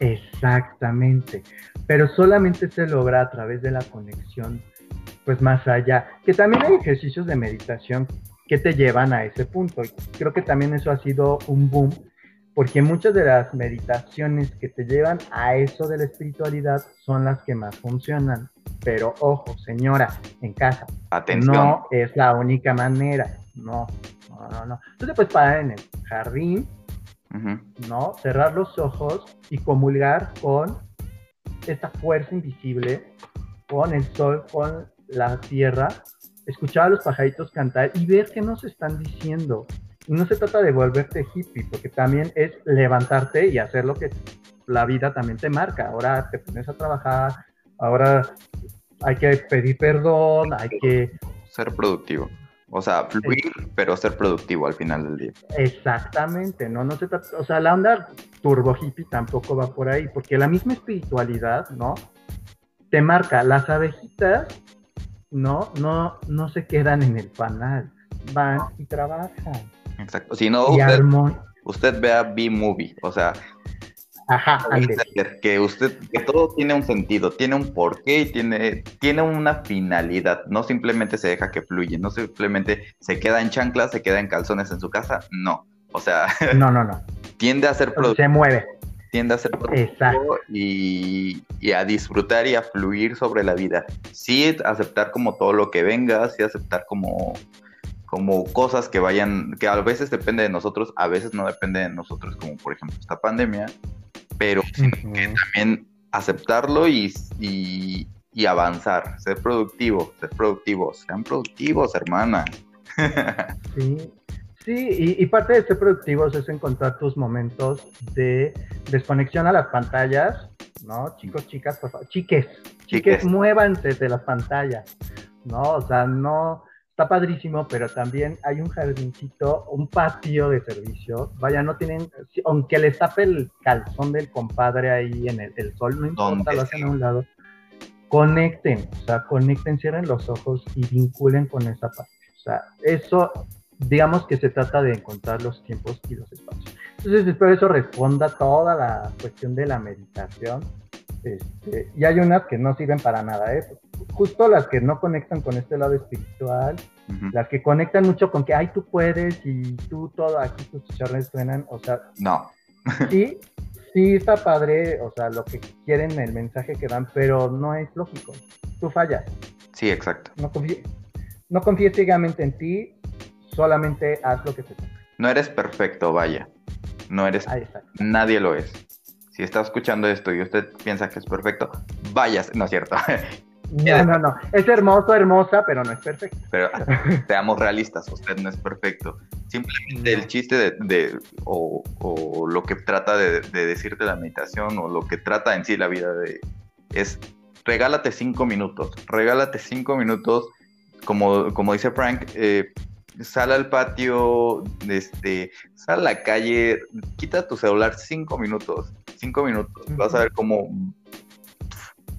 Exactamente, pero solamente se logra a través de la conexión, pues más allá, que también hay ejercicios de meditación que te llevan a ese punto. Creo que también eso ha sido un boom porque muchas de las meditaciones que te llevan a eso de la espiritualidad son las que más funcionan. Pero ojo, señora, en casa, Atención. no es la única manera. No, no, no, no. Tú te puedes parar en el jardín. ¿no? Cerrar los ojos y comulgar con esta fuerza invisible, con el sol, con la tierra, escuchar a los pajaritos cantar y ver qué nos están diciendo. No se trata de volverte hippie, porque también es levantarte y hacer lo que la vida también te marca. Ahora te pones a trabajar, ahora hay que pedir perdón, hay que... Ser productivo. O sea, fluir, pero ser productivo al final del día. Exactamente, no, no se trata, o sea, la onda turbo hippie tampoco va por ahí, porque la misma espiritualidad, ¿no? Te marca, las abejitas, ¿no? No, no se quedan en el panal, van y trabajan. Exacto. Si no, usted, vea B-Movie. O sea, Ajá, que usted, que todo tiene un sentido, tiene un porqué y tiene, tiene una finalidad. No simplemente se deja que fluye, no simplemente se queda en chanclas, se queda en calzones en su casa. No. O sea, [LAUGHS] No, no, no, tiende a ser productivo, se mueve. tiende a ser productivo Exacto. y, y a disfrutar y a fluir sobre la vida. Sí aceptar como todo lo que venga, sí aceptar como, como cosas que vayan, que a veces depende de nosotros, a veces no depende de nosotros, como por ejemplo esta pandemia, pero sí Ujú. también aceptarlo y, y, y avanzar, ser productivo, ser productivos, sean productivos, hermana. [LAUGHS] Sí, sí y, y parte de ser productivos es encontrar tus momentos de desconexión a las pantallas, ¿no? Chicos, chicas, por favor, chiques, chiques, Chiques. muévanse de las pantallas, ¿no? O sea, no, está padrísimo, pero también hay un jardincito, un patio de servicio, vaya, no tienen, aunque les tape el calzón del compadre ahí en el, el sol, no importa, lo hacen a un lado. Conecten, o sea, conecten, cierren los ojos y vinculen con esa parte. O sea, eso, digamos que se trata de encontrar los tiempos y los espacios. Entonces, espero eso responda toda la cuestión de la meditación. Este, y hay unas que no sirven para nada, ¿eh? Justo las que no conectan con este lado espiritual, las que conectan mucho con que, ay, tú puedes y tú todo, aquí tus chicharrones suenan, o sea, No, sí, sí está padre, o sea, lo que quieren, el mensaje que dan, pero no es lógico. Tú fallas, sí, exacto. no confíes, no confíes ciegamente en ti, solamente haz lo que te toca. No eres perfecto, vaya. No eres. Nadie lo es. Si está escuchando esto y usted piensa que es perfecto, vayas, no es cierto. [LAUGHS] No, no, no. Es hermoso, hermosa, pero no es perfecto. Pero [LAUGHS] seamos realistas, usted no es perfecto. Simplemente el chiste de, de- o, o lo que trata de, de decirte la meditación o lo que trata en sí la vida de, es regálate cinco minutos, regálate cinco minutos, como, como dice Frank, eh, sal al patio, este, sal a la calle, quita tu celular cinco minutos, cinco minutos, vas a ver cómo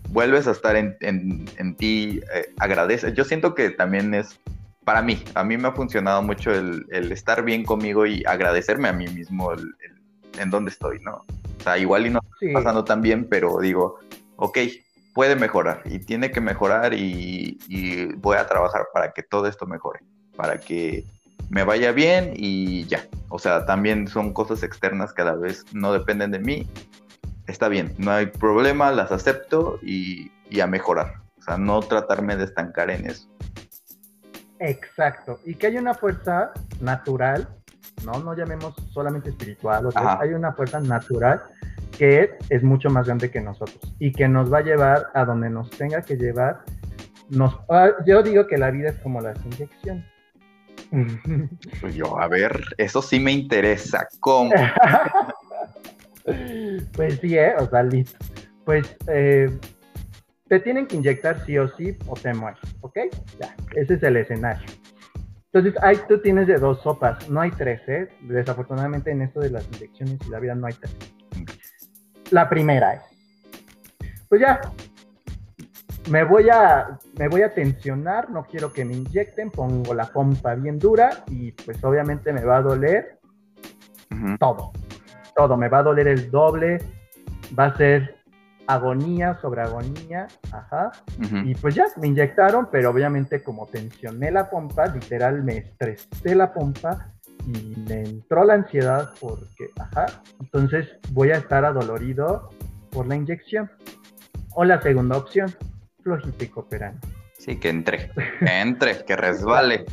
vuelves a estar en, en- en ti, eh, agradece. Yo siento que también es, para mí, a mí me ha funcionado mucho el, el estar bien conmigo y agradecerme a mí mismo el- el- en dónde estoy, ¿no? O sea, igual y no Sí, pasando tan bien, pero digo, ok, puede mejorar y tiene que mejorar y, y voy a trabajar para que todo esto mejore, para que me vaya bien y ya. O sea, también son cosas externas que a la vez no dependen de mí. Está bien, no hay problema, las acepto y, y a mejorar. O sea, no tratarme de estancar en eso. exacto. Y que hay una fuerza natural, ¿no? No llamemos solamente espiritual, o sea, hay una fuerza natural que es, es mucho más grande que nosotros y que nos va a llevar a donde nos tenga que llevar. Nos, ah, yo digo que la vida es como las inyecciones. Pues yo, a ver, eso sí me interesa. ¿Cómo? [LAUGHS] pues sí, ¿eh? O sea, listo. Pues eh, te tienen que inyectar sí o sí o te mueres, ¿ok? Ya, ese es el escenario. Entonces, ahí tú tienes de dos sopas, no hay tres, ¿eh? Desafortunadamente en esto de las inyecciones y la vida no hay tres. La primera es, pues ya, me voy a me voy a tensionar, no quiero que me inyecten, pongo la pompa bien dura y pues obviamente me va a doler todo. Todo, me va a doler el doble, va a ser agonía sobre agonía, ajá. Y pues ya, me inyectaron, pero obviamente como tensioné la pompa, literal me estresé la pompa y me entró la ansiedad porque, ajá, entonces voy a estar adolorido por la inyección. O la segunda opción, flojito y cooperando. Sí, que entre, que entre, que resbale.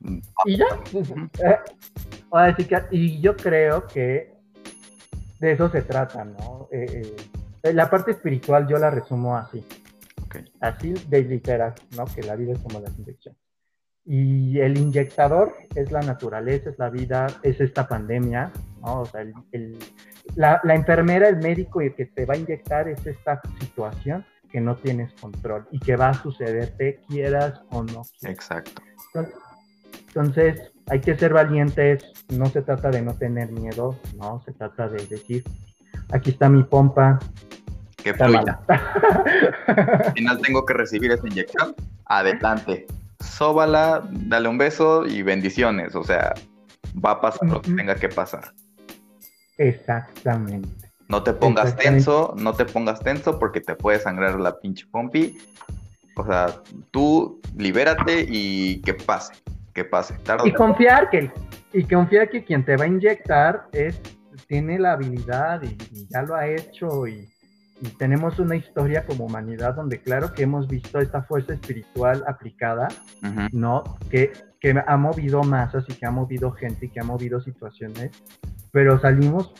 [LAUGHS] y ya, que, y yo creo que de eso se trata, ¿no? Eh, eh, la parte espiritual yo la resumo así. Así de literal, ¿no? Que la vida es como la inyección. Y el inyectador es la naturaleza, es la vida, es esta pandemia, ¿no? O sea, el, la, la, enfermera, el médico y el que te va a inyectar es esta situación que no tienes control y que va a suceder, te quieras o no. Exacto. Entonces, hay que ser valientes, no se trata de no tener miedo, no, se trata de decir, aquí está mi pompa. Que fluya. Al final tengo que recibir esa inyección, adelante sóbala, dale un beso y bendiciones. O sea, va a pasar lo que tenga que pasar. Exactamente. No te pongas tenso, no te pongas tenso porque te puede sangrar la pinche pompi. O sea, tú libérate y que pase, que pase. y confiar que, y confiar que quien te va a inyectar es, tiene la habilidad y ya lo ha hecho y, y tenemos una historia como humanidad donde claro que hemos visto esta fuerza espiritual aplicada, ¿no? Que, que ha movido masas y que ha movido gente y que ha movido situaciones, pero salimos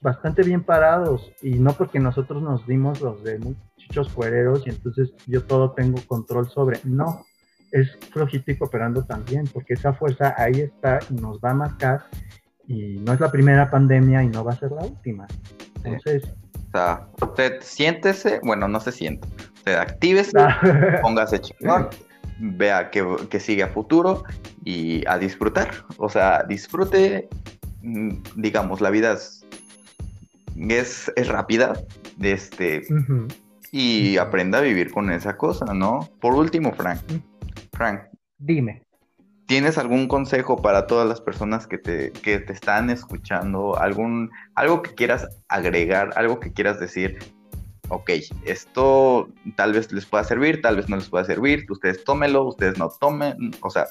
bastante bien parados y no porque nosotros nos dimos los de muchos cuereros y entonces yo todo tengo control sobre, no, es flojito y cooperando también, porque esa fuerza ahí está y nos va a marcar y no es la primera pandemia y no va a ser la última. Entonces, o sea, usted siéntese, bueno, no se siente. Usted actívese, ah. [LAUGHS] póngase chingón, vea que, sigue a futuro y a disfrutar. O sea, disfrute, mm, digamos, la vida es, es, rápida, este, y aprenda a vivir con esa cosa, ¿no? Por último, Frank. Frank. Dime. ¿Tienes algún consejo para todas las personas que te, que te están escuchando? ¿Algún, algo que quieras agregar, algo que quieras decir? Ok, esto tal vez les pueda servir, tal vez no les pueda servir, ustedes tómenlo, ustedes no tomen, o sea,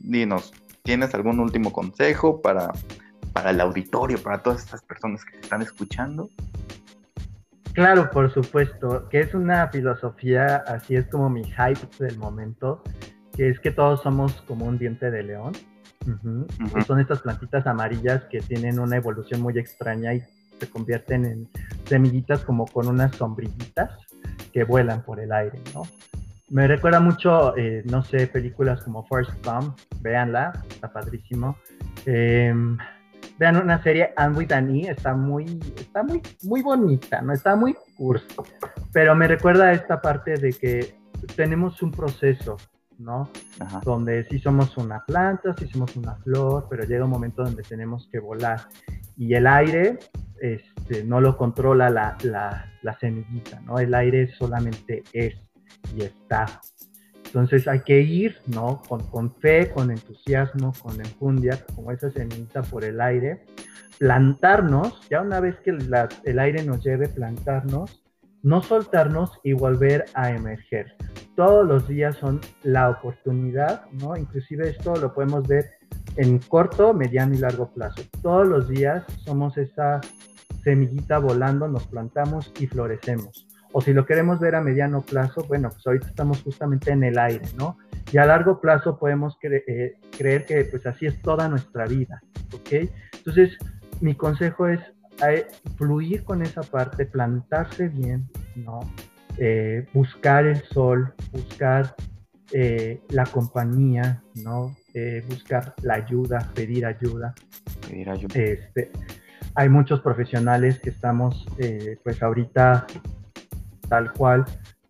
dinos, ¿tienes algún último consejo para, para el auditorio, para todas estas personas que están escuchando? Claro, por supuesto, que es una filosofía, así es como mi hype del momento, que es que todos somos como un diente de león. Son estas plantitas amarillas que tienen una evolución muy extraña y se convierten en semillitas como con unas sombrillitas que vuelan por el aire, ¿no? Me recuerda mucho, eh, no sé, películas como First Come, véanla, está padrísimo. Em, vean una serie, Anne with an e, está muy, está muy, muy bonita, ¿no? Está muy curso, pero me recuerda a esta parte de que tenemos un proceso ¿no? Donde sí somos una planta, sí somos una flor, pero llega un momento donde tenemos que volar. Y el aire este, no lo controla la, la, semillita, ¿no? El aire solamente es y está. Entonces hay que ir, ¿no? Con, fe, con entusiasmo, con enjundia, como esa semillita por el aire, plantarnos, ya una vez que el aire nos lleve, plantarnos no soltarnos y volver a emerger. Todos los días son la oportunidad, ¿no? Inclusive esto lo podemos ver en corto, mediano y largo plazo. Todos los días somos esa semillita volando, nos plantamos y florecemos. O si lo queremos ver a mediano plazo, bueno, pues ahorita estamos justamente en el aire, ¿no? Y a largo plazo podemos eh, creer que pues así es toda nuestra vida, ¿ok? Entonces, mi consejo es fluir con esa parte, plantarse bien, ¿no? Eh, buscar el sol, buscar eh, la compañía, ¿no? Eh, buscar la ayuda, pedir ayuda. Pedir ayuda. Este, hay muchos profesionales que estamos, pues ahorita, tal cual,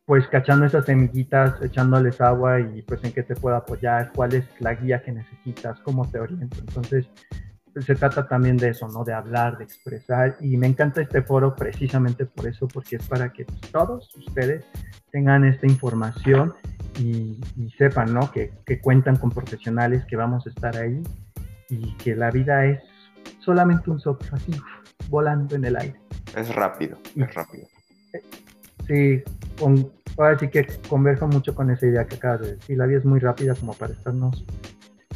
pues cachando esas semillitas, echándoles agua y pues en qué te puedo apoyar, cuál es la guía que necesitas, cómo te oriento. Entonces, se trata también de eso, ¿no? De hablar, de expresar. Y me encanta este foro precisamente por eso, porque es para que todos ustedes tengan esta información y, sepan, ¿no? Que, que, cuentan con profesionales, que vamos a estar ahí y que la vida es solamente un soplo, así, volando en el aire. Es rápido, es rápido. Sí, con, ahora sí que converso mucho con esa idea que acabas de decir. La vida es muy rápida como para estarnos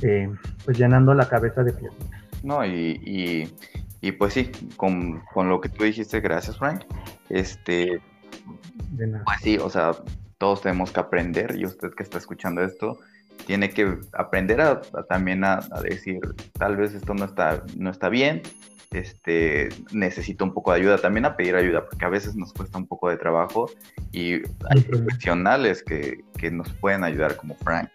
eh, pues llenando la cabeza de piedras. No, y, y, pues sí, con, con, lo que tú dijiste, gracias Frank. Este, de nada. Pues sí, o sea, todos tenemos que aprender y usted que está escuchando esto tiene que aprender a, también a, decir, tal vez esto no está, no está bien, este, necesito un poco de ayuda, también a pedir ayuda, porque a veces nos cuesta un poco de trabajo y hay profesionales que, que nos pueden ayudar como Frank,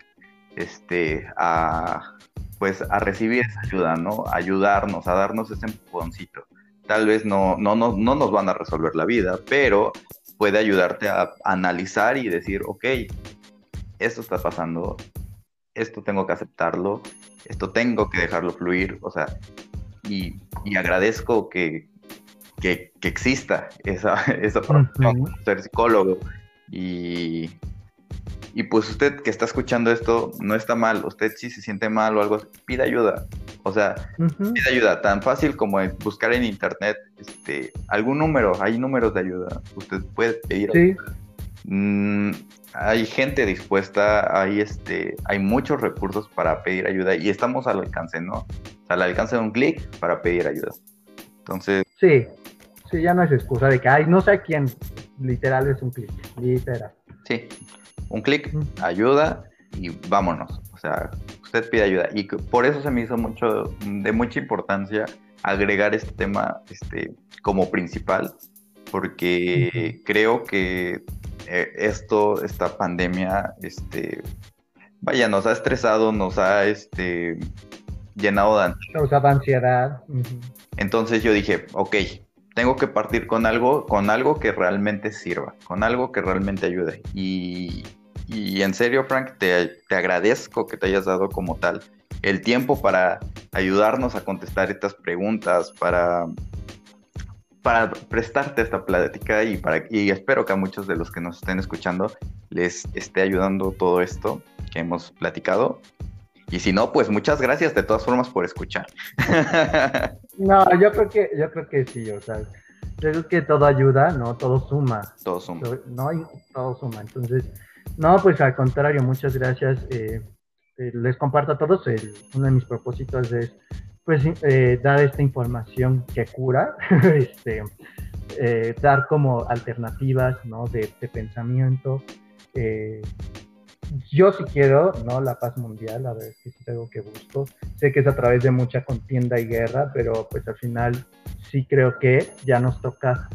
este, a, pues, a recibir esa ayuda, ¿no? ayudarnos, a darnos ese empujoncito. Tal vez no, no, no, no nos van a resolver la vida, pero puede ayudarte a analizar y decir, ok, esto está pasando, esto tengo que aceptarlo, esto tengo que dejarlo fluir, o sea, y, agradezco que, que, exista esa, [LAUGHS] esa profesión, ser psicólogo. Y, y pues usted que está escuchando esto no está mal, usted si se siente mal o algo, pida ayuda. O sea, pida ayuda, tan fácil como buscar en internet este, algún número, hay números de ayuda, usted puede pedir. Sí. Mm, hay gente dispuesta, hay este, hay muchos recursos para pedir ayuda y estamos al alcance, ¿no? Al alcance de un clic para pedir ayuda. Entonces. Sí, sí, ya no es excusa de que, ay, no sé quién, literal es un clic, literal. Sí, un clic, ayuda y vámonos. O sea, usted pide ayuda. Y por eso se me hizo mucho, de mucha importancia agregar este tema este, como principal, porque creo que eh, esto, esta pandemia, este, vaya, nos ha estresado, nos ha este, llenado de ansiedad. Entonces yo dije, ok, tengo que partir con algo, con algo que realmente sirva, con algo que realmente ayude. Y, y en serio, Frank, te, te, agradezco que te hayas dado como tal el tiempo para ayudarnos a contestar estas preguntas, para para prestarte esta plática y, para, y espero que a muchos de los que nos estén escuchando les esté ayudando todo esto que hemos platicado. Y si no, pues muchas gracias de todas formas por escuchar. [LAUGHS] no, yo creo que, yo creo que sí, o sea, yo creo que todo ayuda, ¿no? Todo suma. Todo suma. No, todo suma. Entonces, no, pues al contrario, muchas gracias. Eh, eh, les comparto a todos, uno de mis propósitos es pues eh, dar esta información que cura, [LAUGHS] este, eh, dar como alternativas ¿no? de, pensamiento. Eh, yo sí quiero, ¿no? La paz mundial, a ver si es algo que busco. Sé que es a través de mucha contienda y guerra, pero pues al final sí creo que ya nos toca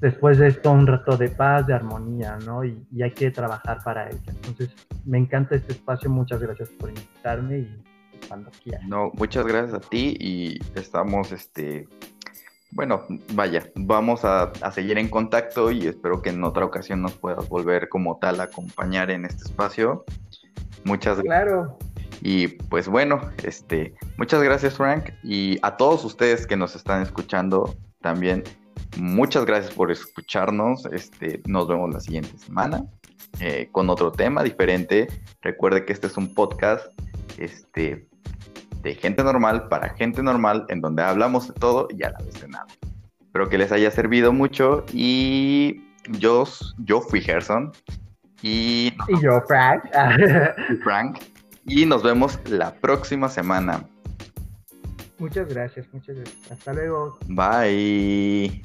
después de esto un rato de paz, de armonía, ¿no? Y, hay que trabajar para ello. Entonces, me encanta este espacio, muchas gracias por invitarme y cuando No, muchas gracias a ti y estamos, este, bueno, vaya, vamos a, seguir en contacto y espero que en otra ocasión nos puedas volver como tal a acompañar en este espacio. Muchas gracias. Claro. Y pues bueno, este, muchas gracias Frank y a todos ustedes que nos están escuchando también, muchas gracias por escucharnos. Este, nos vemos la siguiente semana eh, con otro tema diferente. Recuerde que este es un podcast este, de gente normal para gente normal, en donde hablamos de todo y a la vez de nada. Espero que les haya servido mucho y yo, yo fui Gerson y, y yo Frank. Frank. Y nos vemos la próxima semana. Muchas gracias, muchas gracias. Hasta luego. Bye.